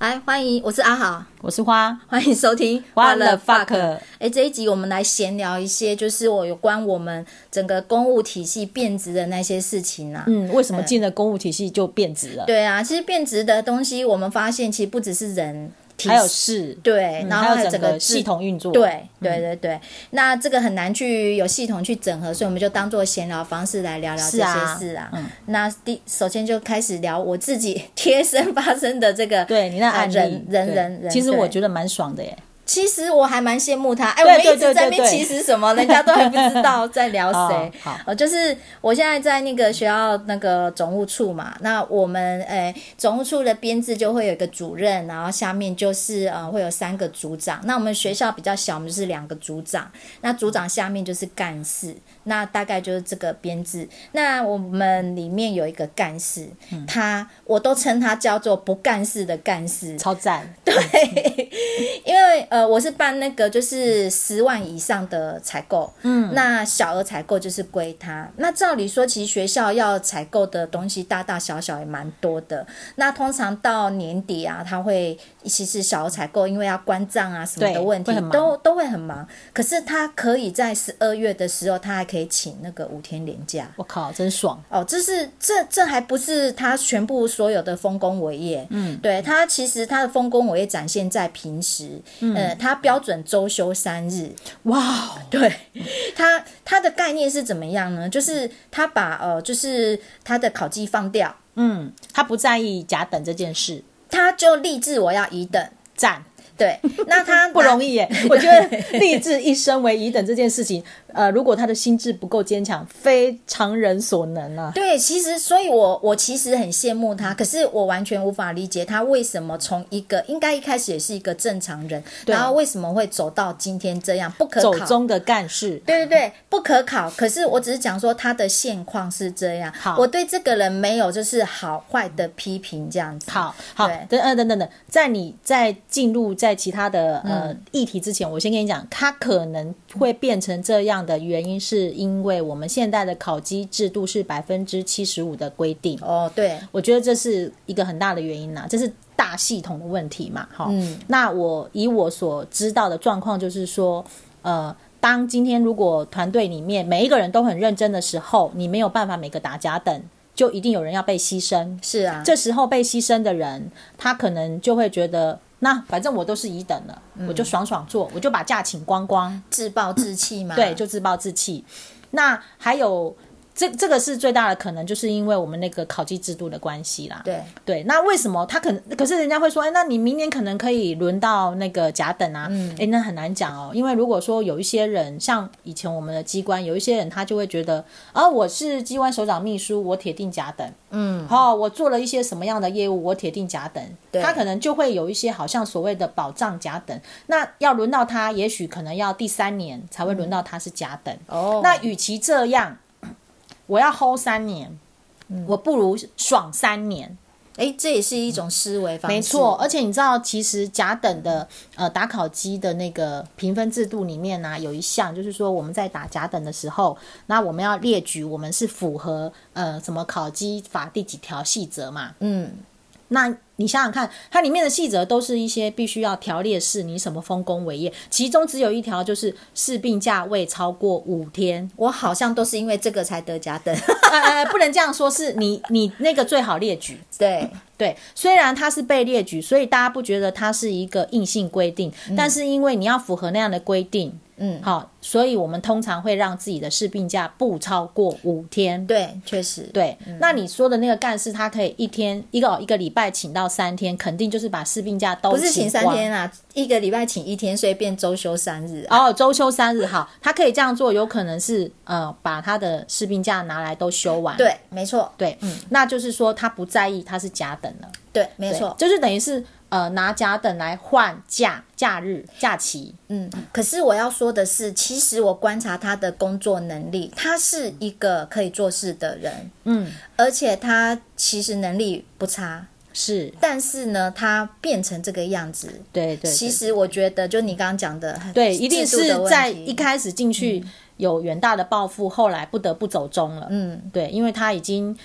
来，欢迎，我是阿豪，我是花，欢迎收听花的 fuck。哎，这一集我们来闲聊一些，就是我有关我们整个公务体系变质的那些事情啊。嗯，为什么进了公务体系就变质了？对啊，其实变质的东西，我们发现其实不只是人。还有事，对，然后还有整个系统运作，对，对，对，对。嗯、那这个很难去有系统去整合，所以我们就当做闲聊方式来聊聊这些事啊。那第首先就开始聊我自己 贴身发生的这个，对你那案例，呃、人人人人，其实我觉得蛮爽的耶。其实我还蛮羡慕他，哎，我们一直在那边其实什么，人家都还不知道 在聊谁。好，好，就是我现在在那个学校那个总务处嘛，那我们诶总务处的编制就会有一个主任，然后下面就是呃会有三个组长。那我们学校比较小，我们就是两个组长，那组长下面就是干事，那大概就是这个编制。那我们里面有一个干事，嗯、他我都称他叫做不干事的干事，超赞。对，因为呃。我是办那个就是十万以上的采购，嗯，那小额采购就是归他。那照理说，其实学校要采购的东西大大小小也蛮多的。那通常到年底啊，他会其实小额采购，因为要关账啊什么的问题，都都会很忙。可是他可以在十二月的时候，他还可以请那个五天年假。我靠，真爽哦！这是这这还不是他全部所有的丰功伟业，嗯，对他其实他的丰功伟业展现在平时，嗯。呃他标准周休三日，哇，对，他他的概念是怎么样呢？就是他把呃，就是他的考绩放掉，嗯，他不在意甲等这件事，他就立志我要乙等，赞。对，那他 不容易耶。我觉得 立志一生为乙等这件事情，呃，如果他的心智不够坚强，非常人所能啊。对，其实，所以我我其实很羡慕他，可是我完全无法理解他为什么从一个应该一开始也是一个正常人，然后为什么会走到今天这样不可考走中的干事。对对对，不可考。可是我只是讲说他的现况是这样。好，我对这个人没有就是好坏的批评这样子。好，好，对等等等等，在你在进入在。其他的呃议题之前，我先跟你讲，他可能会变成这样的原因，是因为我们现在的考绩制度是百分之七十五的规定。哦，对，我觉得这是一个很大的原因呐，这是大系统的问题嘛。哈，嗯，那我以我所知道的状况，就是说，呃，当今天如果团队里面每一个人都很认真的时候，你没有办法每个打假等，就一定有人要被牺牲。是啊，这时候被牺牲的人，他可能就会觉得。那反正我都是乙等了，嗯、我就爽爽做，我就把假请光光，自暴自弃嘛。对，就自暴自弃。那还有。这这个是最大的可能，就是因为我们那个考绩制度的关系啦。对对，那为什么他可能？可是人家会说，哎，那你明年可能可以轮到那个甲等啊？嗯，哎，那很难讲哦。因为如果说有一些人，像以前我们的机关，有一些人他就会觉得，啊，我是机关首长秘书，我铁定甲等。嗯，好，我做了一些什么样的业务，我铁定甲等。对，他可能就会有一些好像所谓的保障甲等。那要轮到他，也许可能要第三年才会轮到他是甲等。哦，那与其这样。我要 hold 三年，嗯、我不如爽三年。诶，这也是一种思维方式。没错，而且你知道，其实甲等的呃打考机的那个评分制度里面呢、啊，有一项就是说我们在打甲等的时候，那我们要列举我们是符合呃什么考机法第几条细则嘛？嗯，那。你想想看，它里面的细则都是一些必须要条列式，你什么丰功伟业，其中只有一条就是事病假未超过五天。我好像都是因为这个才得甲等。呃，不能这样说，是你你那个最好列举。对对，虽然它是被列举，所以大家不觉得它是一个硬性规定，嗯、但是因为你要符合那样的规定。嗯，好，所以我们通常会让自己的事病假不超过五天。对，确实，对。嗯、那你说的那个干事，他可以一天一个一个礼拜请到三天，肯定就是把事病假都不是请三天啊，一个礼拜请一天，所以变周休三日、啊。哦，周休三日，好，他可以这样做，有可能是呃，把他的事病假拿来都休完。对，没错，对，嗯，那就是说他不在意他是假等了。对，没错，就是等于是。呃，拿假等来换假假日假期，嗯，可是我要说的是，其实我观察他的工作能力，他是一个可以做事的人，嗯，而且他其实能力不差，是，但是呢，他变成这个样子，对对，对，其实我觉得，就你刚刚讲的，对，一定是在一开始进去有远大的抱负，嗯、后来不得不走中了，嗯，对，因为他已经。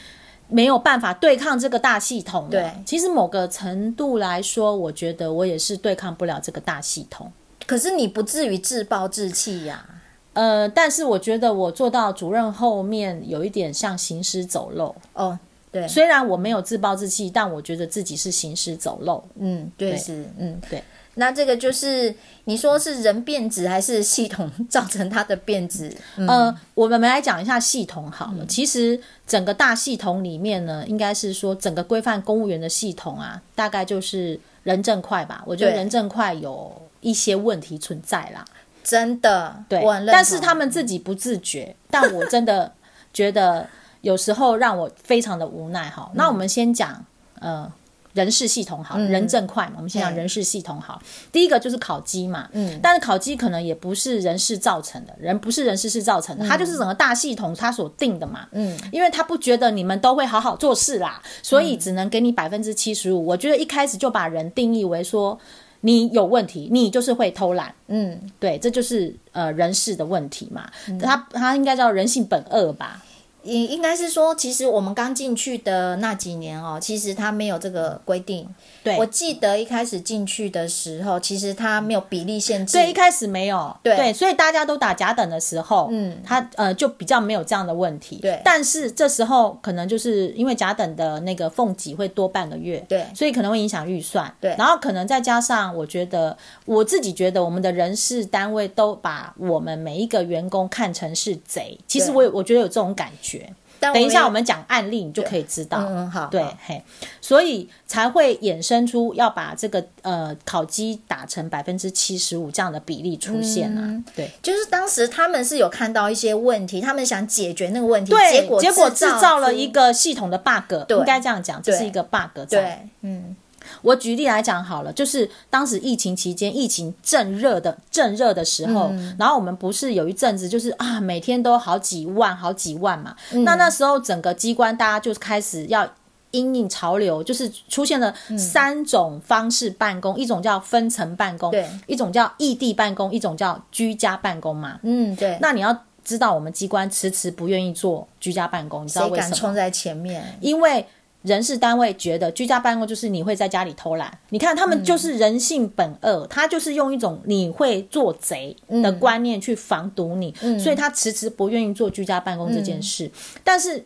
没有办法对抗这个大系统。对，其实某个程度来说，我觉得我也是对抗不了这个大系统。可是你不至于自暴自弃呀、啊。呃，但是我觉得我做到主任后面有一点像行尸走肉哦。对，虽然我没有自暴自弃，但我觉得自己是行尸走肉。嗯，对，对是，嗯，对。那这个就是你说是人变质还是系统造成它的变质？嗯、呃，我们来讲一下系统好了。嗯、其实整个大系统里面呢，应该是说整个规范公务员的系统啊，大概就是人正快吧。我觉得人正快有一些问题存在啦。真的，对，但是他们自己不自觉。但我真的觉得有时候让我非常的无奈哈。那我们先讲，呃。人事系统好，人正快嘛。嗯、我们先讲人事系统好。第一个就是考绩嘛，嗯，但是考绩可能也不是人事造成的，人不是人事是造成的，它、嗯、就是整个大系统它所定的嘛，嗯，因为他不觉得你们都会好好做事啦，所以只能给你百分之七十五。我觉得一开始就把人定义为说你有问题，你就是会偷懒，嗯，对，这就是呃人事的问题嘛，他他应该叫人性本恶吧。应应该是说，其实我们刚进去的那几年哦，其实他没有这个规定。对，我记得一开始进去的时候，其实他没有比例限制。对，一开始没有。对，对，所以大家都打甲等的时候，嗯，他呃就比较没有这样的问题。对，但是这时候可能就是因为甲等的那个俸给会多半个月，对，所以可能会影响预算。对，然后可能再加上，我觉得我自己觉得我们的人事单位都把我们每一个员工看成是贼。其实我我觉得有这种感觉。等一下，我们讲案例，你就可以知道。嗯，好，对，嘿，所以才会衍生出要把这个呃烤鸡打成百分之七十五这样的比例出现啊。嗯、对，就是当时他们是有看到一些问题，他们想解决那个问题，对，结果结果制造了一个系统的 bug，对，应该这样讲，这是一个 bug 在。对，嗯。我举例来讲好了，就是当时疫情期间，疫情正热的正热的时候，嗯、然后我们不是有一阵子就是啊，每天都好几万好几万嘛。嗯、那那时候整个机关大家就开始要因应潮流，就是出现了三种方式办公，嗯、一种叫分层办公，对，一种叫异地办公，一种叫居家办公嘛。嗯，对。那你要知道，我们机关迟迟不愿意做居家办公，你知道为什么？谁敢冲在前面？因为。人事单位觉得居家办公就是你会在家里偷懒，你看他们就是人性本恶，嗯、他就是用一种你会做贼的观念去防堵你，嗯、所以他迟迟不愿意做居家办公这件事，嗯、但是。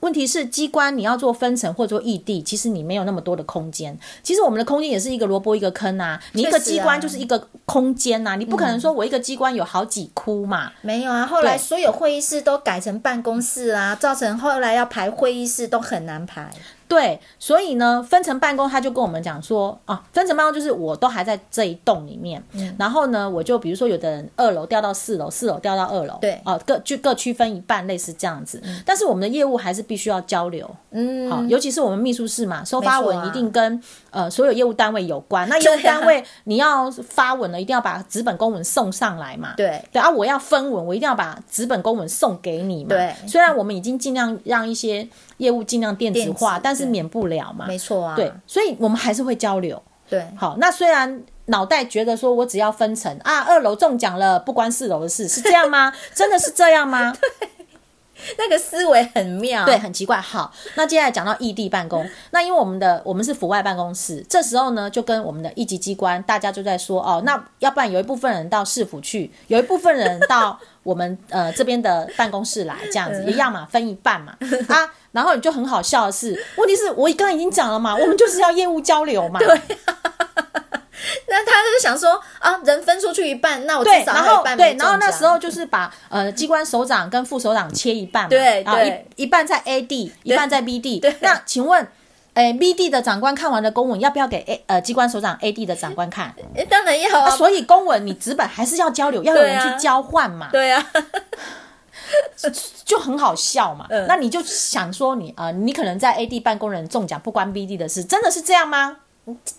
问题是机关你要做分层或者做异地，其实你没有那么多的空间。其实我们的空间也是一个萝卜一个坑啊，你一个机关就是一个空间呐，啊，你不可能说我一个机关有好几窟嘛。没有啊，后来所有会议室都改成办公室啊，造成后来要排会议室都很难排。对，所以呢，分层办公他就跟我们讲说啊，分层办公就是我都还在这一栋里面，嗯、然后呢，我就比如说有的人二楼调到四楼，四楼调到二楼，对，哦、啊，各就各区分一半，类似这样子。嗯、但是我们的业务还是必须要交流，嗯，好，尤其是我们秘书室嘛，收发文一定跟、啊、呃所有业务单位有关。那业务单位你要发文了，一定要把纸本公文送上来嘛，对，对啊，我要分文，我一定要把纸本公文送给你嘛，对。虽然我们已经尽量让一些。业务尽量电子化，但是免不了嘛。没错啊。对，所以我们还是会交流。对，好，那虽然脑袋觉得说我只要分层啊，二楼中奖了，不关四楼的事，是这样吗？真的是这样吗？对，那个思维很妙，对，很奇怪。好，那接下来讲到异地办公，那因为我们的我们是府外办公室，这时候呢，就跟我们的一级机关，大家就在说哦，那要不然有一部分人到市府去，有一部分人到我们呃这边的办公室来，这样子一样嘛，分一半嘛，啊。然后你就很好笑的是，问题是我刚刚已经讲了嘛，我们就是要业务交流嘛。对，那他就是想说啊，人分出去一半，那我至少还有一半对，然后那时候就是把呃机关首长跟副首长切一半嘛，对，然后一一半在 A 地，一半在 B 地。对，那请问，哎，B 地的长官看完了公文，要不要给 A 呃机关首长 A D 的长官看？当然要啊。所以公文你纸本还是要交流，要有人去交换嘛。对啊。就很好笑嘛，嗯、那你就想说你啊、呃，你可能在 A D 办公人中奖不关 B D 的事，真的是这样吗？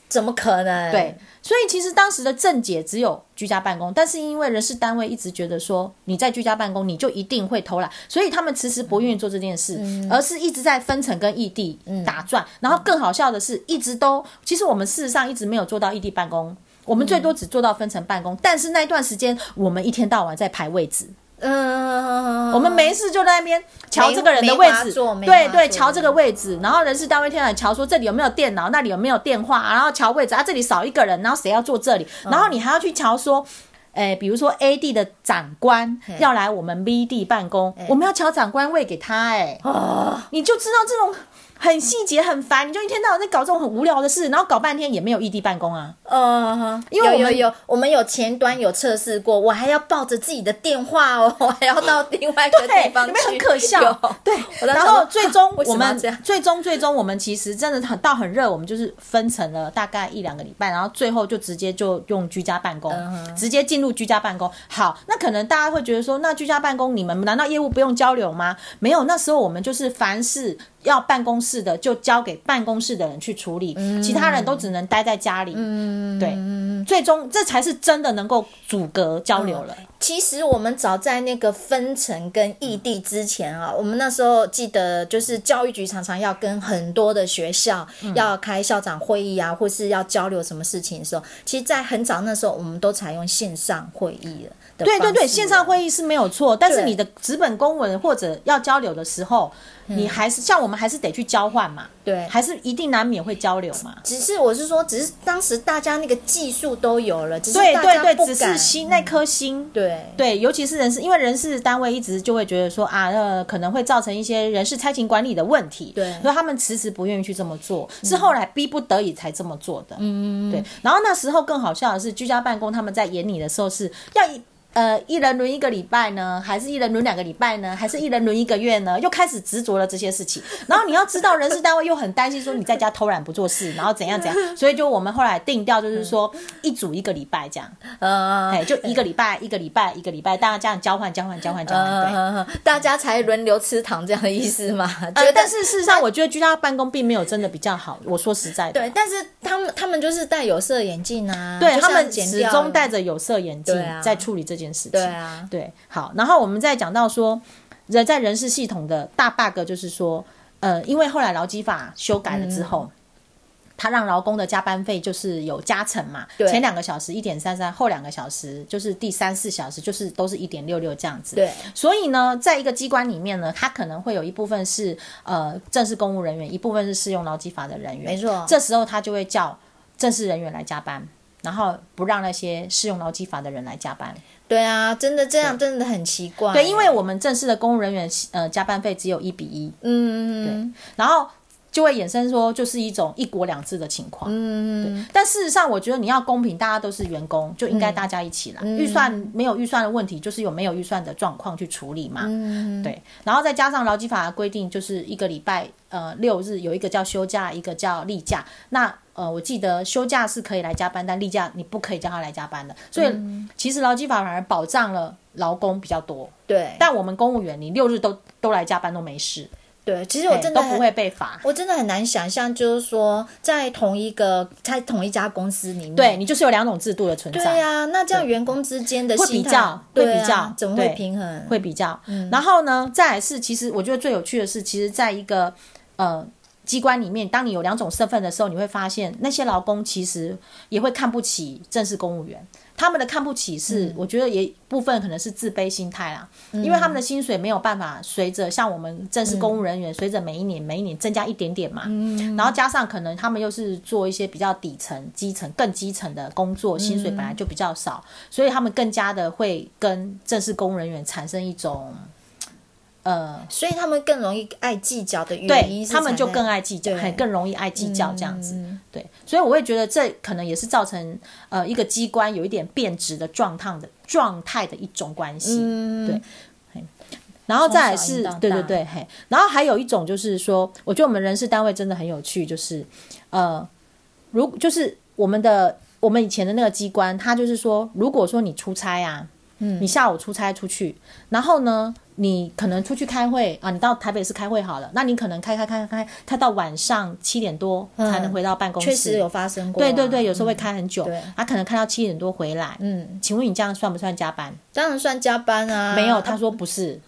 怎么可能？对，所以其实当时的正解只有居家办公，但是因为人事单位一直觉得说你在居家办公你就一定会偷懒，所以他们迟迟不愿意做这件事，嗯、而是一直在分层跟异地打转。嗯、然后更好笑的是，一直都其实我们事实上一直没有做到异地办公，我们最多只做到分层办公，嗯、但是那一段时间我们一天到晚在排位置。嗯，我们没事就在那边瞧这个人的位置，对对，瞧这个位置，然后人事单位天来瞧说这里有没有电脑，那里有没有电话，然后瞧位置啊，这里少一个人，然后谁要坐这里，然后你还要去瞧说，哎，比如说 A D 的长官要来我们 B D 办公，我们要瞧长官位给他，哎，你就知道这种。很细节，很烦，你就一天到晚在搞这种很无聊的事，然后搞半天也没有异地办公啊。嗯，因为我们有，有有，我们有前端有测试过，我还要抱着自己的电话哦，我还要到另外一个地方去，有没有很可笑？对，然后最终我们最终最终我们其实真的很到很热，我们就是分成了大概一两个礼拜，然后最后就直接就用居家办公，嗯、直接进入居家办公。好，那可能大家会觉得说，那居家办公你们难道业务不用交流吗？没有，那时候我们就是凡事。要办公室的就交给办公室的人去处理，嗯、其他人都只能待在家里。嗯，对，最终这才是真的能够阻隔交流了。嗯、其实我们早在那个分层跟异地之前啊，我们那时候记得就是教育局常常要跟很多的学校要开校长会议啊，或是要交流什么事情的时候，其实，在很早那时候，我们都采用线上会议了。对对对，线上会议是没有错，但是你的纸本公文或者要交流的时候。你还是像我们还是得去交换嘛，对，还是一定难免会交流嘛。只是我是说，只是当时大家那个技术都有了，只是对对对，只是心那颗心，嗯、对。对，尤其是人事，因为人事单位一直就会觉得说啊，呃，可能会造成一些人事差勤管理的问题，对，所以他们迟迟不愿意去这么做，是后来逼不得已才这么做的，嗯，对。然后那时候更好笑的是，居家办公他们在演你的时候是要一。呃，一人轮一个礼拜呢，还是一人轮两个礼拜呢，还是一人轮一个月呢？又开始执着了这些事情。然后你要知道，人事单位又很担心说你在家偷懒不做事，然后怎样怎样。所以就我们后来定调就是说，一组一个礼拜这样。呃，哎，就一个礼拜，一个礼拜，一个礼拜，大家这样交换，交换，交换，交换，对，大家才轮流吃糖这样的意思嘛。呃，但是事实上，我觉得居家办公并没有真的比较好。我说实在的，对，但是他们他们就是戴有色眼镜啊，对他们始终戴着有色眼镜在处理这件事情。对啊。对，好，然后我们再讲到说，人在人事系统的大 bug 就是说，呃，因为后来劳基法修改了之后，他、嗯、让劳工的加班费就是有加成嘛，前两个小时一点三三，后两个小时就是第三四小时就是都是一点六六这样子。对，所以呢，在一个机关里面呢，他可能会有一部分是呃正式公务人员，一部分是适用劳基法的人员。没错，这时候他就会叫正式人员来加班，然后不让那些适用劳基法的人来加班。对啊，真的这样真的很奇怪。对，因为我们正式的公务人员，呃，加班费只有一比一。嗯，对，然后就会衍生说，就是一种一国两制的情况。嗯，对。但事实上，我觉得你要公平，大家都是员工，就应该大家一起来。预算没有预算的问题，就是有没有预算的状况去处理嘛。嗯，对。然后再加上劳基法的规定，就是一个礼拜，呃，六日有一个叫休假，一个叫例假。那呃，我记得休假是可以来加班，但例假你不可以叫他来加班的。所以其实劳基法反而保障了劳工比较多。对，但我们公务员，你六日都都来加班都没事。对，其实我真的都不会被罚。我真的很难想象，就是说在同一个在同一家公司里面，对你就是有两种制度的存在。对呀、啊，那这样员工之间的会比较，会比较，啊、怎么会平衡？会比较。嗯、然后呢，再来是，其实我觉得最有趣的是，其实在一个呃。机关里面，当你有两种身份的时候，你会发现那些劳工其实也会看不起正式公务员。他们的看不起是，嗯、我觉得也部分可能是自卑心态啦，嗯、因为他们的薪水没有办法随着像我们正式公务人员随着每一年每一年增加一点点嘛。嗯、然后加上可能他们又是做一些比较底层、基层、更基层的工作，薪水本来就比较少，嗯、所以他们更加的会跟正式公务人员产生一种。呃，所以他们更容易爱计较的原因，他们就更爱计较，还更容易爱计较这样子。嗯、对，所以我会觉得这可能也是造成呃一个机关有一点变质的状态的状态的一种关系。嗯、对，然后再来是，对对对，嘿，然后还有一种就是说，我觉得我们人事单位真的很有趣，就是呃，如就是我们的我们以前的那个机关，他就是说，如果说你出差啊，嗯，你下午出差出去，然后呢，你可能出去开会啊，你到台北市开会好了，那你可能开开开开开到晚上七点多才能回到办公室。嗯、确实有发生过、啊。对对对，有时候会开很久。他、嗯啊、可能开到七点多回来。嗯，请问你这样算不算加班？当然算加班啊。没有，他说不是。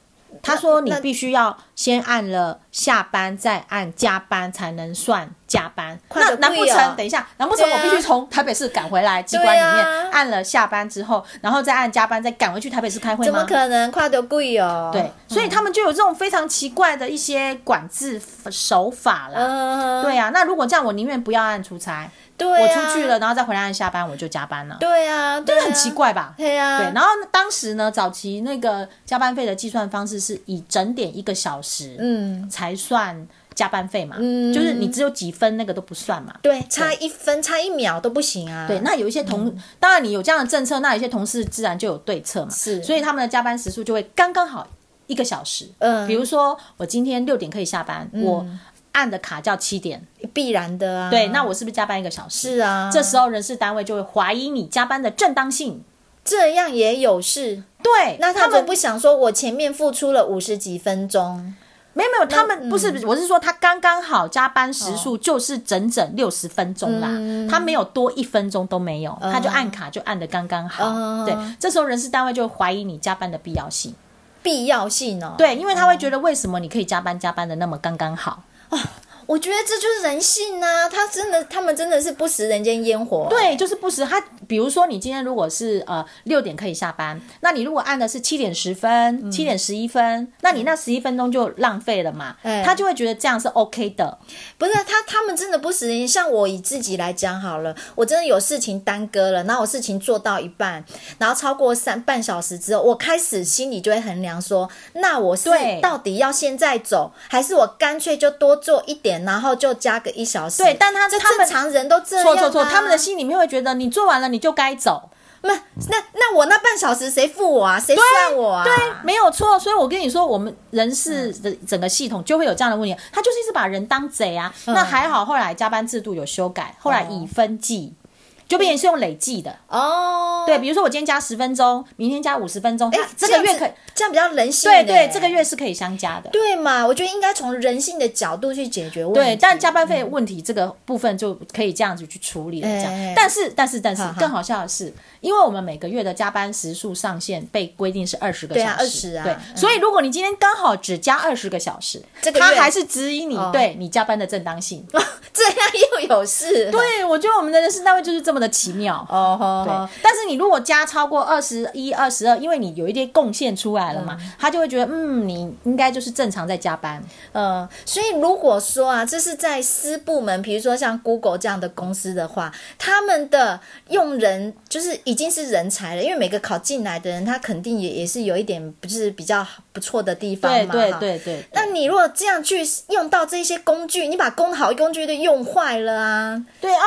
他说你必须要先按了下班，再按加班才能算加班。那难不成？等一下，难不成我必须从台北市赶回来机关里面按了下班之后，然后再按加班，再赶回去台北市开会吗？怎么可能？跨得贵哦。对，所以他们就有这种非常奇怪的一些管制手法啦。对啊，那如果这样，我宁愿不要按出差。对、啊，我出去了，然后再回来下班，我就加班了。对啊，对啊，很奇怪吧？对啊。对，然后当时呢，早期那个加班费的计算方式是以整点一个小时，嗯，才算加班费嘛。嗯，就是你只有几分那个都不算嘛。对，差一分、差一秒都不行啊。对，那有一些同，嗯、当然你有这样的政策，那有些同事自然就有对策嘛。是，所以他们的加班时数就会刚刚好一个小时。嗯，比如说我今天六点可以下班，嗯、我。按的卡叫七点，必然的啊。对，那我是不是加班一个小时？是啊。这时候人事单位就会怀疑你加班的正当性。这样也有事？对，那他们不想说，我前面付出了五十几分钟。没有没有，他们不是，我是说他刚刚好加班时数就是整整六十分钟啦，嗯、他没有多一分钟都没有，他就按卡就按的刚刚好。嗯、对，这时候人事单位就会怀疑你加班的必要性。必要性哦。对，因为他会觉得为什么你可以加班加班的那么刚刚好？哦，我觉得这就是人性呐、啊，他真的，他们真的是不食人间烟火。对，就是不食。他比如说，你今天如果是呃六点可以下班，那你如果按的是七点十分、七点十一分，嗯、那你那十一分钟就浪费了嘛。嗯、他就会觉得这样是 OK 的。不是他，他们真的不食人间。像我以自己来讲好了，我真的有事情耽搁了，然后我事情做到一半，然后超过三半小时之后，我开始心里就会衡量说，那我是到底要现在走，还是我干脆就多。做一点，然后就加个一小时。对，但他他们常人都这样、啊。错错错，他们的心里面会觉得你做完了你就该走。那那那我那半小时谁付我啊？谁算我啊？对，对，没有错。所以我跟你说，我们人事的整个系统就会有这样的问题。他就是一直把人当贼啊。嗯、那还好，后来加班制度有修改，后来以分计。就变成是用累计的。哦，对，比如说我今天加十分钟，明天加五十分钟，哎，这个月可以这样比较人性，对对，这个月是可以相加的，对嘛？我觉得应该从人性的角度去解决问题。对，但加班费问题这个部分就可以这样子去处理了。这样，但是但是但是更好笑的是，因为我们每个月的加班时数上限被规定是二十个小时，对啊，二十啊，对，所以如果你今天刚好只加二十个小时，这个他还是质疑你对你加班的正当性，这样又有事？对，我觉得我们的人事单位就是这么的奇妙。哦，对，但是你如果加超过二十一、二十二，因为你有一点贡献出来了嘛，嗯、他就会觉得，嗯，你应该就是正常在加班。嗯，所以如果说啊，这是在私部门，比如说像 Google 这样的公司的话，他们的用人就是已经是人才了，因为每个考进来的人，他肯定也也是有一点不是比较不错的地方嘛。对对对对。那你如果这样去用到这些工具，你把工好工具都用坏了啊。对啊。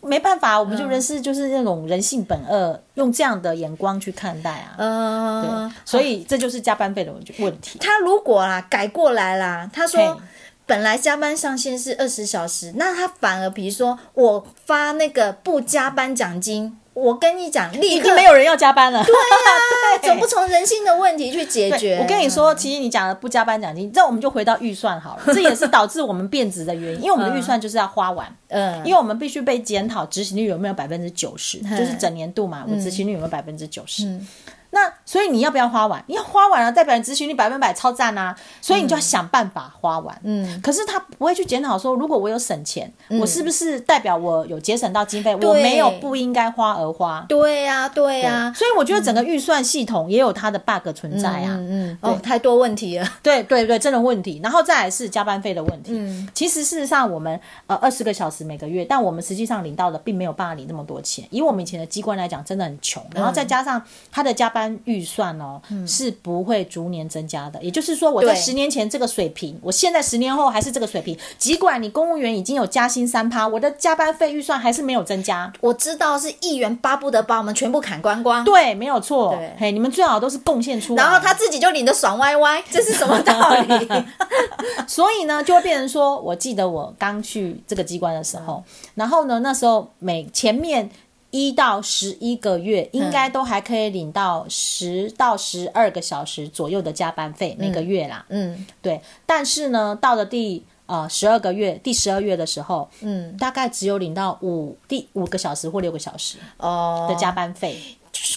没办法，我们就人是就是那种人性本恶，嗯、用这样的眼光去看待啊。嗯，对，所以这就是加班费的问题。他如果啦改过来啦，他说本来加班上限是二十小时，那他反而比如说我发那个不加班奖金。我跟你讲，立刻没有人要加班了。对呀、啊，对总不从人性的问题去解决。我跟你说，其实你讲的不加班奖金，这我们就回到预算好了。这也是导致我们变质的原因，因为我们的预算就是要花完。嗯，因为我们必须被检讨执行率有没有百分之九十，嗯、就是整年度嘛，我执行率有没有百分之九十。嗯那所以你要不要花完？你要花完了，代表你执行率百分百超赞啊！所以你就要想办法花完。嗯，可是他不会去检讨说，如果我有省钱，嗯、我是不是代表我有节省到经费？我没有不应该花而花。对呀、啊，对呀、啊。所以我觉得整个预算系统也有它的 bug 存在啊。嗯嗯。对哦，太多问题了。对对对，真的问题。然后再来是加班费的问题。嗯。其实事实上，我们呃二十个小时每个月，但我们实际上领到的并没有办法领那么多钱。以我们以前的机关来讲，真的很穷。然后再加上他的加班预算。哦，是不会逐年增加的。也就是说，我在十年前这个水平，我现在十年后还是这个水平。尽管你公务员已经有加薪三趴，我的加班费预算还是没有增加。我知道是议员巴不得把我们全部砍光光。对，没有错。对嘿，你们最好都是贡献出来，然后他自己就领的爽歪歪，这是什么道理？所以呢，就会变成说，我记得我刚去这个机关的时候，嗯、然后呢，那时候每前面。一到十一个月，应该都还可以领到十到十二个小时左右的加班费，每个月啦。嗯，嗯对。但是呢，到了第呃十二个月，第十二月的时候，嗯，大概只有领到五第五个小时或六个小时哦的加班费。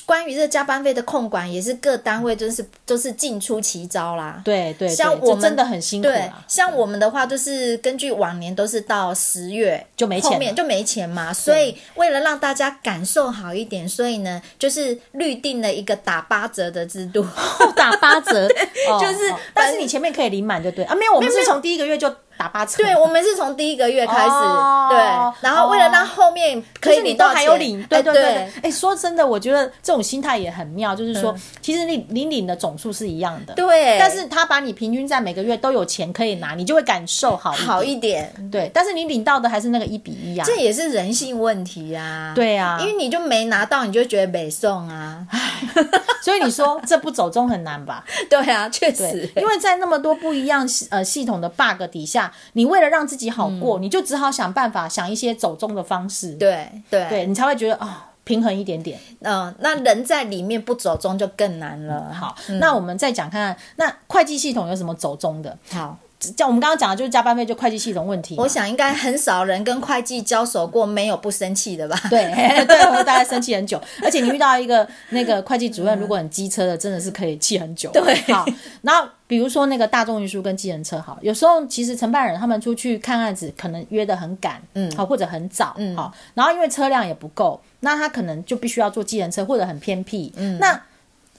关于这加班费的控管，也是各单位就是就是尽出奇招啦。对对，像我们真的很辛苦。对，像我们的话，就是根据往年都是到十月就没钱，后面就没钱嘛。所以为了让大家感受好一点，所以呢，就是预定了一个打八折的制度，打八折，就是，但是你前面可以领满就对啊。没有，我们是从第一个月就。打八折，对，我们是从第一个月开始，哦、对，然后为了让后面可以领到，还有领，对对对。对。哎，说真的，我觉得这种心态也很妙，就是说，嗯、其实你你领的总数是一样的，对，但是他把你平均在每个月都有钱可以拿，你就会感受好好一点，对。但是你领到的还是那个一比一啊，这也是人性问题、啊，对啊，因为你就没拿到，你就觉得没送啊，所以你说这不走中很难吧？对啊，确实，因为在那么多不一样呃系统的 bug 底下，你为了让自己好过，嗯、你就只好想办法想一些走中的方式，对对对，你才会觉得啊、哦、平衡一点点。嗯、呃，那人在里面不走中就更难了。嗯、好，嗯、那我们再讲看看，那会计系统有什么走中的？好。像我们刚刚讲的，就是加班费就会计系统问题。我想应该很少人跟会计交手过，没有不生气的吧？对 对，我大概生气很久。而且你遇到一个那个会计主任，如果很机车的，真的是可以气很久。对，好。然后比如说那个大众运输跟计程车，好，有时候其实承办人他们出去看案子，可能约的很赶，嗯，好，或者很早，嗯，好。然后因为车辆也不够，那他可能就必须要坐计程车，或者很偏僻，嗯，那。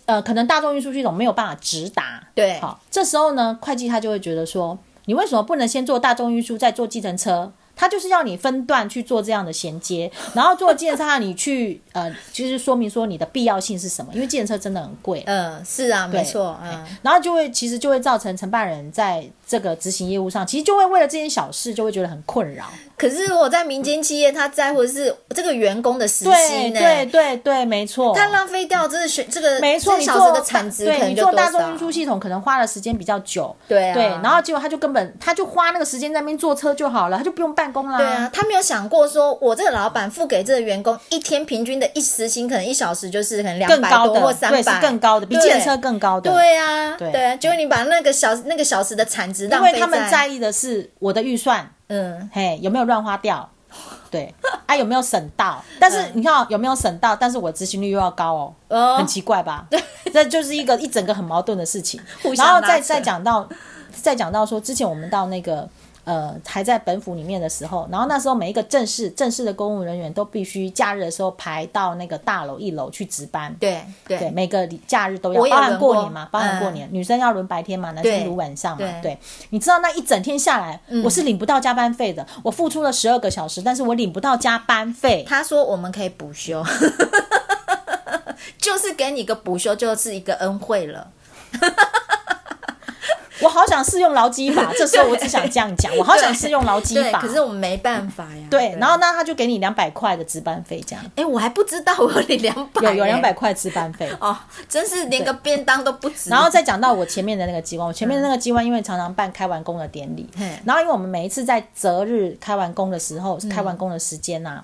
呃，可能大众运输系统没有办法直达，对，好，这时候呢，会计他就会觉得说，你为什么不能先做大众运输，再做计程车？他就是要你分段去做这样的衔接，然后做计程车，你去呃，就是说明说你的必要性是什么？因为计程车真的很贵，嗯，是啊，没错，嗯，然后就会其实就会造成承办人在这个执行业务上，其实就会为了这件小事就会觉得很困扰。可是我在民间企业，他在乎的是这个员工的时薪呢？对对对，没错。他浪费掉这个选这个没错，你小时的产值，对，你做大众运输系统可能花的时间比较久，对啊，对，然后结果他就根本他就花那个时间在那边坐车就好了，他就不用办公了。对啊，他没有想过说，我这个老板付给这个员工一天平均的一时薪，可能一小时就是可能两百多或三百，是更高的，比计程车更高的。对啊，对，结果你把那个小那个小时的产值浪费在，因为他们在意的是我的预算，嗯，嘿，有没有乱花掉？对，啊，有没有省到？但是你看有没有省到？但是我执行率又要高哦，哦很奇怪吧？对，这就是一个一整个很矛盾的事情。然后再再讲到，再讲到说，之前我们到那个。呃，还在本府里面的时候，然后那时候每一个正式正式的公务人员都必须假日的时候排到那个大楼一楼去值班。对对，对，每个假日都要，包含过年嘛，包含过年，嗯、女生要轮白天嘛，男生轮晚上嘛。对，对，你知道那一整天下来，嗯、我是领不到加班费的。我付出了十二个小时，但是我领不到加班费。他说我们可以补休，就是给你个补休，就是一个恩惠了。我好想适用劳基法，这时候我只想这样讲，我好想适用劳基法，可是我们没办法呀。对，然后那他就给你两百块的值班费，这样。哎，我还不知道我有领两百，有有两百块值班费 哦，真是连个便当都不值。然后再讲到我前面的那个机关，我前面的那个机关因为常常办开完工的典礼，然后因为我们每一次在择日开完工的时候，开完工的时间呐。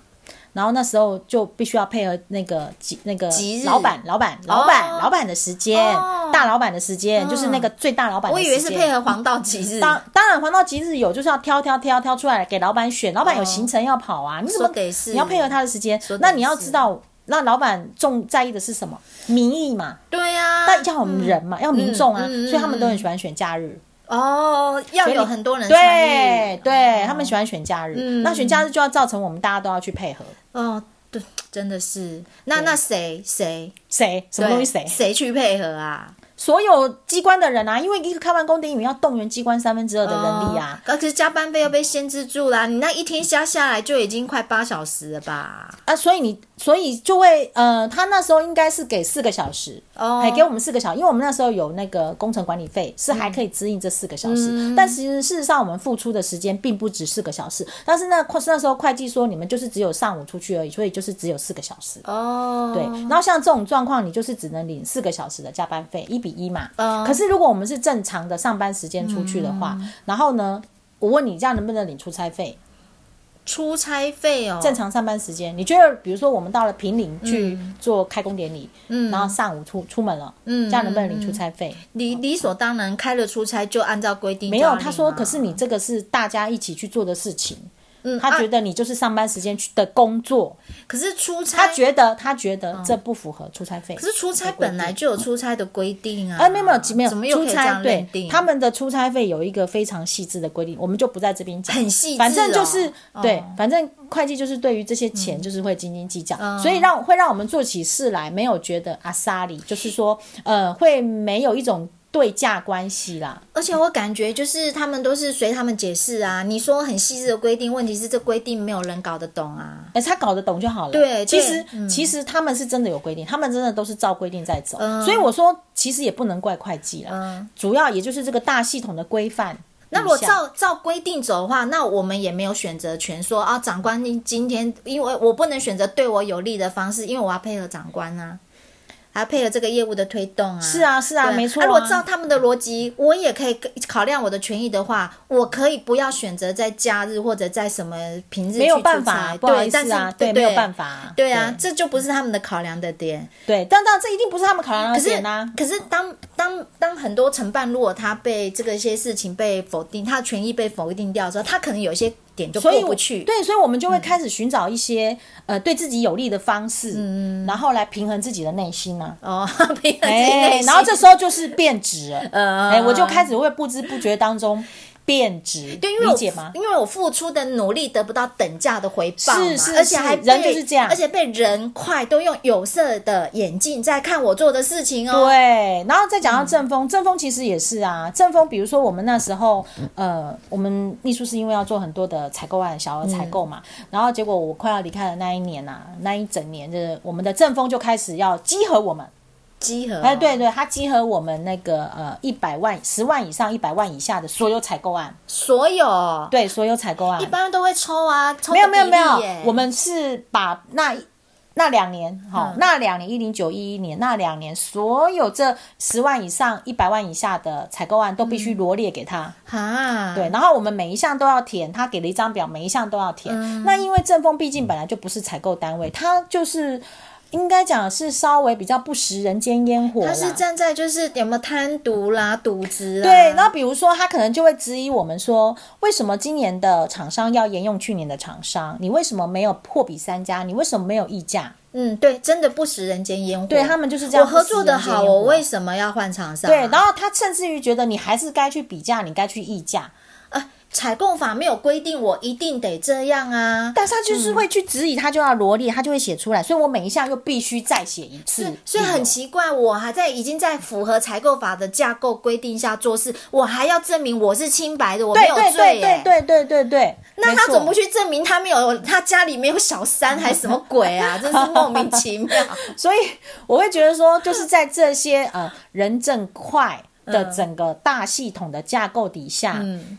然后那时候就必须要配合那个那个老板、老板、老板、老板的时间，大老板的时间，就是那个最大老板。我以为是配合黄道吉日。当当然黄道吉日有，就是要挑挑挑挑出来给老板选。老板有行程要跑啊，你怎么给你要配合他的时间？那你要知道，那老板重在意的是什么？民意嘛。对呀。但要我们人嘛，要民众啊，所以他们都很喜欢选假日。哦，要有很多人参与，对，对他们喜欢选假日。那选假日就要造成我们大家都要去配合。哦，对，真的是。那那谁谁谁什么东西谁谁去配合啊？所有机关的人啊，因为一个开完工典礼要动员机关三分之二的人力啊，可是加班费又被限制住了，你那一天加下来就已经快八小时了吧？啊，所以你所以就会呃，他那时候应该是给四个小时哦，还给我们四个小时，因为我们那时候有那个工程管理费是还可以支应这四个小时，嗯、但其实事实上我们付出的时间并不止四个小时，但是那那时候会计说你们就是只有上午出去而已，所以就是只有四个小时。哦，对，然后像这种状况，你就是只能领四个小时的加班费，一比一嘛。嗯。可是如果我们是正常的上班时间出去的话，嗯、然后呢，我问你这样能不能领出差费？出差费哦，正常上班时间，你觉得比如说我们到了平陵去做开工典礼，嗯，然后上午出出门了，嗯，这样能不能领出差费？理理所当然，开了出差就按照规定。没有，他说，可是你这个是大家一起去做的事情。嗯，他觉得你就是上班时间去的工作，可是出差，他觉得他觉得这不符合出差费。可是出差本来就有出差的规定啊。哎，没有没有没有，怎么又可以这样认定？他们的出差费有一个非常细致的规定，我们就不在这边讲。很细致，反正就是对，反正会计就是对于这些钱就是会斤斤计较，所以让会让我们做起事来没有觉得阿萨里，就是说呃会没有一种。对价关系啦，而且我感觉就是他们都是随他们解释啊。你说很细致的规定，问题是这规定没有人搞得懂啊。哎，他搞得懂就好了。对，其实、嗯、其实他们是真的有规定，他们真的都是照规定在走。嗯、所以我说，其实也不能怪会计啦。嗯，主要也就是这个大系统的规范。那如果照照规定走的话，那我们也没有选择权说，说啊，长官，你今天因为我不能选择对我有利的方式，因为我要配合长官啊。还配合这个业务的推动啊！是啊，是啊，没错、啊。如果照他们的逻辑，我也可以考量我的权益的话，我可以不要选择在假日或者在什么平日去出差。没有办法，不好意思啊，对，对，没有办法。对啊，这就不是他们的考量的点。对，但当然这一定不是他们考量的点啊。可是，可是当当当很多承办如果他被这个一些事情被否定，他的权益被否定掉的时候，他可能有些。点就过不去，对，所以我们就会开始寻找一些、嗯、呃对自己有利的方式，嗯，然后来平衡自己的内心呢、啊。哦，平衡自己然后这时候就是变质了，呃，哎、欸，我就开始会不知不觉当中。变质，对，因为我理解吗？因为我付出的努力得不到等价的回报嘛，是是是，而且还人就是这样，而且被人快都用有色的眼镜在看我做的事情哦。对，然后再讲到正风，正风其实也是啊，正风，比如说我们那时候，呃，我们秘书是因为要做很多的采购案，小额采购嘛，嗯、然后结果我快要离开的那一年呐、啊，那一整年的我们的正风就开始要集合我们。稽核哎，对对，他集合我们那个呃一百万、十万以上、一百万以下的所有采购案，所有？对所有采购案，一般都会抽啊，抽没有没有没有，我们是把那那两年哈，那两年一零九一一年那两年所有这十万以上、一百万以下的采购案都必须罗列给他。啊，对，然后我们每一项都要填，他给了一张表，每一项都要填。嗯、那因为正风毕竟本来就不是采购单位，他就是。应该讲是稍微比较不食人间烟火，他是站在就是有没有贪渎啦、渎职啊。对，然后比如说他可能就会质疑我们说，为什么今年的厂商要沿用去年的厂商？你为什么没有货比三家？你为什么没有议价？嗯，对，真的不食人间烟火。对，他们就是这样。我合作的好，我为什么要换厂商？对，然后他甚至于觉得你还是该去比价，你该去议价。采购法没有规定我一定得这样啊，但是他就是会去质疑，他就要罗列，他就会写出来，所以我每一项又必须再写一次，所以很奇怪，我还在已经在符合采购法的架构规定下做事，我还要证明我是清白的，我没有罪，对对对对对对，那他总不去证明他没有，他家里没有小三还是什么鬼啊？真是莫名其妙。所以我会觉得说，就是在这些呃人证快的整个大系统的架构底下，嗯。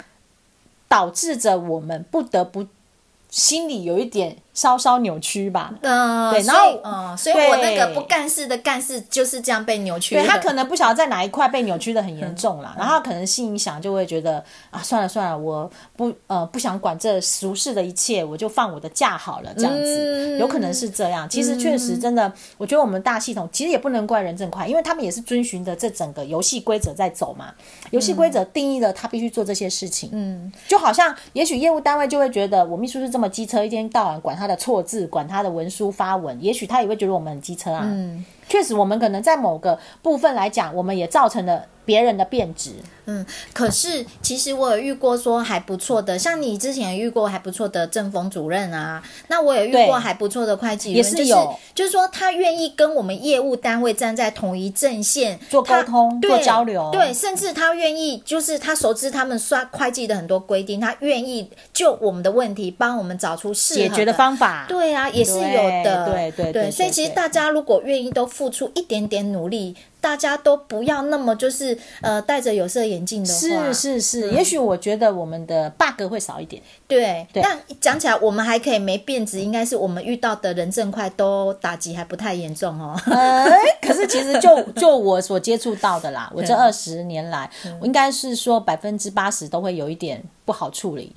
导致着我们不得不心里有一点。稍稍扭曲吧，嗯，对，然后，嗯，所以我那个不干事的干事就是这样被扭曲。对，他可能不晓得在哪一块被扭曲的很严重啦，然后可能心里想就会觉得啊，算了算了，我不呃不想管这俗世的一切，我就放我的假好了，这样子，有可能是这样。其实确实真的，我觉得我们大系统其实也不能怪人正快，因为他们也是遵循着这整个游戏规则在走嘛。游戏规则定义了他必须做这些事情，嗯，就好像也许业务单位就会觉得我秘书是这么机车，一天到晚管他的错字，管他的文书发文，也许他也会觉得我们很机车啊。嗯，确实，我们可能在某个部分来讲，我们也造成了别人的变质。嗯，可是其实我有遇过说还不错的，像你之前遇过还不错的正风主任啊，那我也遇过还不错的会计员，也是有，就是说他愿意跟我们业务单位站在同一阵线做沟通、做交流，对，甚至他愿意就是他熟知他们刷会计的很多规定，他愿意就我们的问题帮我们找出解决的方法。对啊，也是有的，对对对，所以其实大家如果愿意都付出一点点努力。大家都不要那么就是呃戴着有色眼镜的话，是是是，嗯、也许我觉得我们的 bug 会少一点。对，对，但讲起来我们还可以没变质，应该是我们遇到的人证快都打击还不太严重哦。呃、可是其实就就我所接触到的啦，我这二十年来，嗯、我应该是说百分之八十都会有一点不好处理，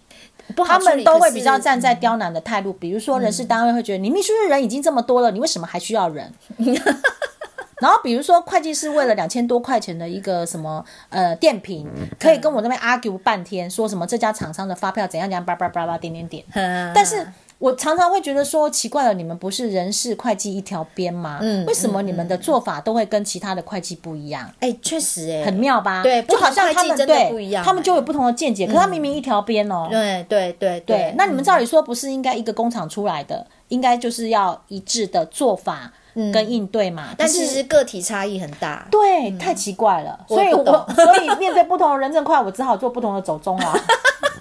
他们都会比较站在刁难的态度，嗯、比如说人事单位会觉得、嗯、你秘书的人已经这么多了，你为什么还需要人？然后比如说会计师为了两千多块钱的一个什么呃电瓶，可以跟我那边 argue 半天，说什么这家厂商的发票怎样怎样，叭叭叭叭点点点。但是我常常会觉得说奇怪了，你们不是人事会计一条边吗？嗯，为什么你们的做法都会跟其他的会计不一样？哎，确实哎，很妙吧？对，就好像他们对不一样，他们就有不同的见解。可他明明一条边哦。对对对对。那你们照理说不是应该一个工厂出来的，应该就是要一致的做法跟应对嘛？但其实个体差异很大。对，太奇怪了。所以我所以面对不同的人证块，我只好做不同的走钟啊。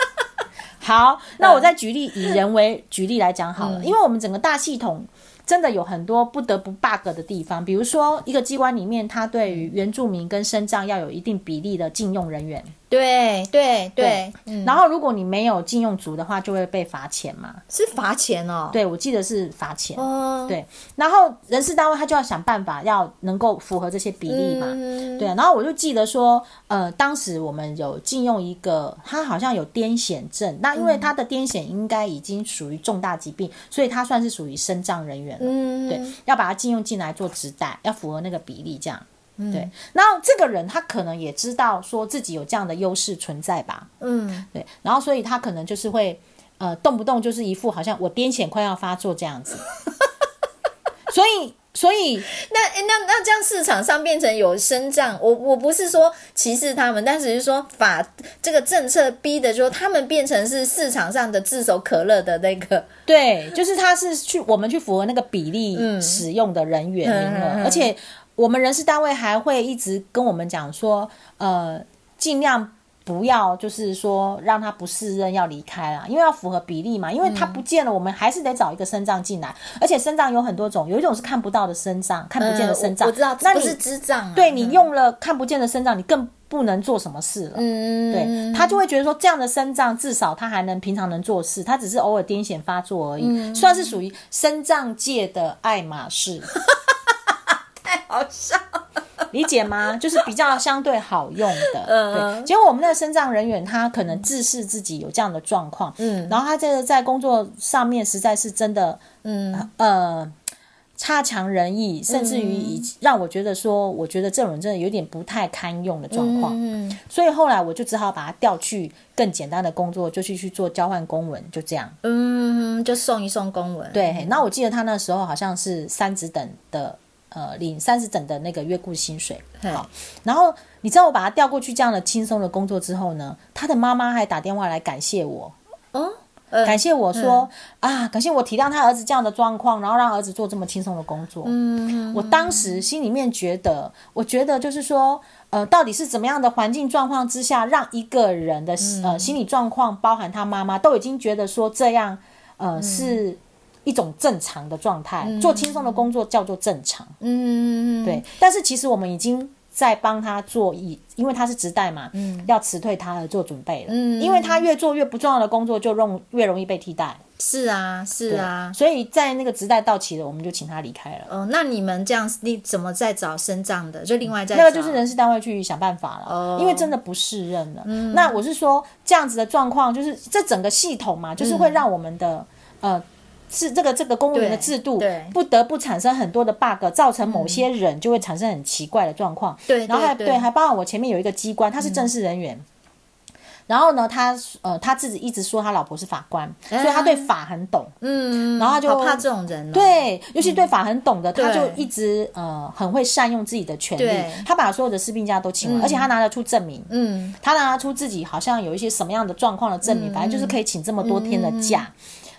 好，那我再举例，以人为举例来讲好了，嗯、因为我们整个大系统真的有很多不得不 bug 的地方，比如说一个机关里面，它对于原住民跟身障要有一定比例的禁用人员。对对对，然后如果你没有禁用足的话，就会被罚钱嘛？是罚钱哦。对，我记得是罚钱。哦，对。然后人事单位他就要想办法，要能够符合这些比例嘛。对。然后我就记得说，呃，当时我们有禁用一个，他好像有癫痫症，那因为他的癫痫应该已经属于重大疾病，所以他算是属于身障人员了。嗯，对，要把他禁用进来做指代，要符合那个比例这样。嗯、对，然后这个人他可能也知道说自己有这样的优势存在吧，嗯，对，然后所以他可能就是会，呃，动不动就是一副好像我癫痫快要发作这样子，所以所以那那那这样市场上变成有升降，我我不是说歧视他们，但只是说法这个政策逼的说他们变成是市场上的炙手可热的那个，对，就是他是去我们去符合那个比例使用的人员名额，嗯、而且。我们人事单位还会一直跟我们讲说，呃，尽量不要就是说让他不适任要离开啦，因为要符合比例嘛，因为他不见了，我们还是得找一个身障进来，嗯、而且身障有很多种，有一种是看不到的身障，看不见的身障、嗯，我知道，那你是智障、啊，对你用了看不见的身障，你更不能做什么事了，嗯，对他就会觉得说这样的身障至少他还能平常能做事，他只是偶尔癫痫发作而已，嗯、算是属于身障界的爱马仕。好笑，理解吗？就是比较相对好用的。嗯，对。结果我们那个身障人员，他可能自视自己有这样的状况，嗯，然后他这个在工作上面实在是真的，嗯呃差强人意，甚至于以让我觉得说，我觉得这种人真的有点不太堪用的状况。嗯，所以后来我就只好把他调去更简单的工作，就去去做交换公文，就这样。嗯，就送一送公文。对，那我记得他那时候好像是三职等的。呃，领三十整的那个月雇薪水，好。然后你知道我把他调过去这样的轻松的工作之后呢，他的妈妈还打电话来感谢我，嗯，感谢我说啊，感谢我体谅他儿子这样的状况，然后让儿子做这么轻松的工作。嗯，我当时心里面觉得，我觉得就是说，呃，到底是怎么样的环境状况之下，让一个人的呃心理状况，包含他妈妈，都已经觉得说这样，呃，是。一种正常的状态，嗯、做轻松的工作叫做正常。嗯，对。但是其实我们已经在帮他做，以因为他是直代嘛，嗯，要辞退他而做准备了。嗯，因为他越做越不重要的工作，就容越容易被替代。是啊，是啊。所以在那个直代到期了，我们就请他离开了。哦，那你们这样，你怎么再找升账的？就另外再那个就是人事单位去想办法了。哦，因为真的不适任了。嗯，那我是说这样子的状况，就是这整个系统嘛，就是会让我们的、嗯、呃。是这个这个公务员的制度，不得不产生很多的 bug，造成某些人就会产生很奇怪的状况。对，然后还对，还包括我前面有一个机关，他是正式人员，然后呢，他呃他自己一直说他老婆是法官，所以他对法很懂。嗯，然后他就怕这种人。对，尤其对法很懂的，他就一直呃很会善用自己的权利。他把所有的士兵家都请了，而且他拿得出证明。嗯，他拿得出自己好像有一些什么样的状况的证明，反正就是可以请这么多天的假，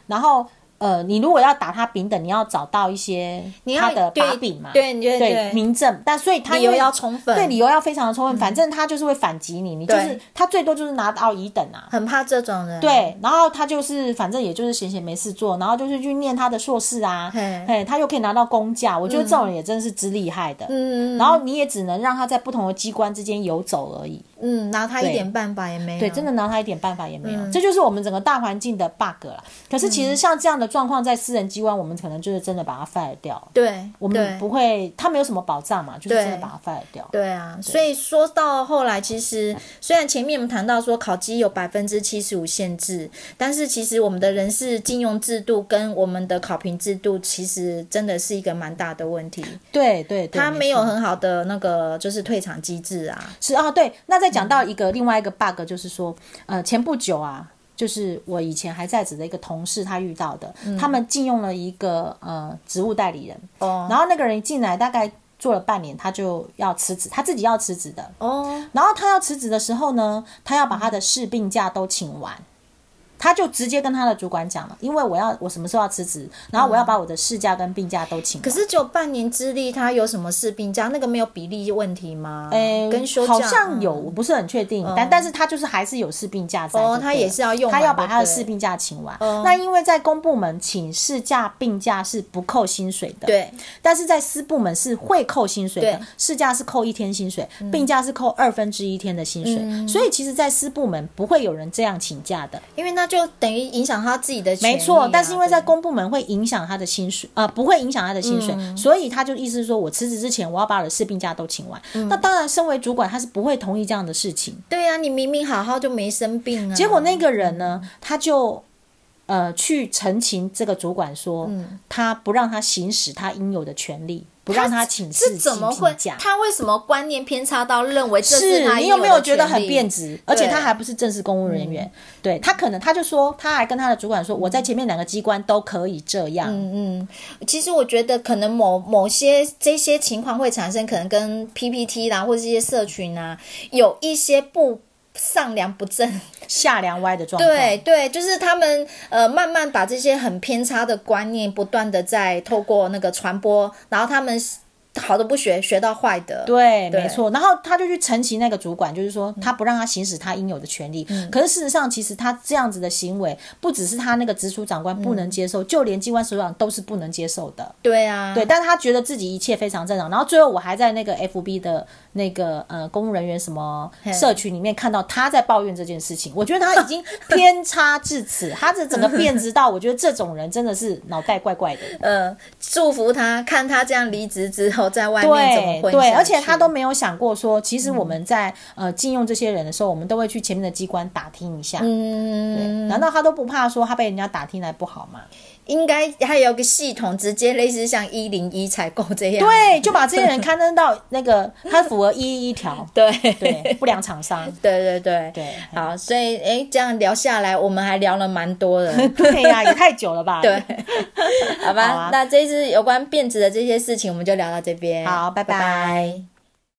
然后。呃，你如果要打他丙等，你要找到一些他的把柄嘛，对对对，明证。但所以他理由要充分，对理由要非常的充分。反正他就是会反击你，你就是他最多就是拿到乙等啊。很怕这种人。对，然后他就是反正也就是闲闲没事做，然后就是去念他的硕士啊，嘿，他又可以拿到公价。我觉得这种人也真是之厉害的。嗯，然后你也只能让他在不同的机关之间游走而已。嗯，拿他一点办法也没有。对，真的拿他一点办法也没有。这就是我们整个大环境的 bug 了。可是其实像这样的。状况在私人机关，我们可能就是真的把它 fire 掉。对，我们不会，它没有什么保障嘛，就是真的把它 fire 掉。对啊，所以说到后来，其实虽然前面我们谈到说考绩有百分之七十五限制，但是其实我们的人事禁用制度跟我们的考评制度，其实真的是一个蛮大的问题。对对，它没有很好的那个就是退场机制啊。是啊，对。那再讲到一个、嗯、另外一个 bug，就是说，呃，前不久啊。就是我以前还在职的一个同事，他遇到的，嗯、他们禁用了一个呃职务代理人，哦，然后那个人一进来大概做了半年，他就要辞职，他自己要辞职的，哦，然后他要辞职的时候呢，他要把他的事病假都请完。他就直接跟他的主管讲了，因为我要我什么时候要辞职，然后我要把我的事假跟病假都请。可是只有半年资历，他有什么事病假？那个没有比例问题吗？哎、欸，跟休假好像有，我不是很确定。嗯、但但是他就是还是有事病假在。哦，他也是要用，他要把他的事病假请完。哦、那因为在公部门请事假病假是不扣薪水的，对。但是在私部门是会扣薪水的，事假是扣一天薪水，病假是扣二分之一天的薪水。嗯、所以其实，在私部门不会有人这样请假的，因为那就等于影响。他自己的、啊、没错，但是因为在公部门会影响他的薪水啊、呃，不会影响他的薪水，嗯、所以他就意思是说我辞职之前我要把我的事病假都请完。嗯、那当然，身为主管他是不会同意这样的事情。对呀、啊，你明明好好就没生病啊。结果那个人呢，他就呃去澄清这个主管说，嗯、他不让他行使他应有的权利。不让他请示，是怎么会？他为什么观念偏差到认为这是他？是你有没有觉得很变质？而且他还不是正式公务人员，对，他可能他就说，他还跟他的主管说，我在前面两个机关都可以这样。嗯嗯，其实我觉得可能某某些这些情况会产生，可能跟 PPT 啦，或者这些社群啊，有一些不。上梁不正下梁歪的状态，对对，就是他们呃慢慢把这些很偏差的观念不断的在透过那个传播，然后他们。好的不学，学到坏的。对，对没错。然后他就去陈情那个主管，就是说他不让他行使他应有的权利。嗯、可是事实上，其实他这样子的行为，不只是他那个直属长官不能接受，嗯、就连机关首长都是不能接受的。对啊，对。但是他觉得自己一切非常正常。然后最后我还在那个 FB 的那个呃公务人员什么社群里面看到他在抱怨这件事情。我觉得他已经偏差至此，他这整个变质到，我觉得这种人真的是脑袋怪怪的。呃，祝福他，看他这样离职之后。在外面怎么混？对，而且他都没有想过说，其实我们在、嗯、呃禁用这些人的时候，我们都会去前面的机关打听一下。嗯，难道他都不怕说他被人家打听来不好吗？应该还有个系统，直接类似像一零一采购这样，对，就把这些人刊登到那个 它符合一一一条，对。对，不良厂商，对对对。对，好，所以哎，这样聊下来，我们还聊了蛮多的，对呀、啊，也太久了吧？对，好吧，好啊、那这次有关变质的这些事情，我们就聊到这边，好，拜拜。拜拜。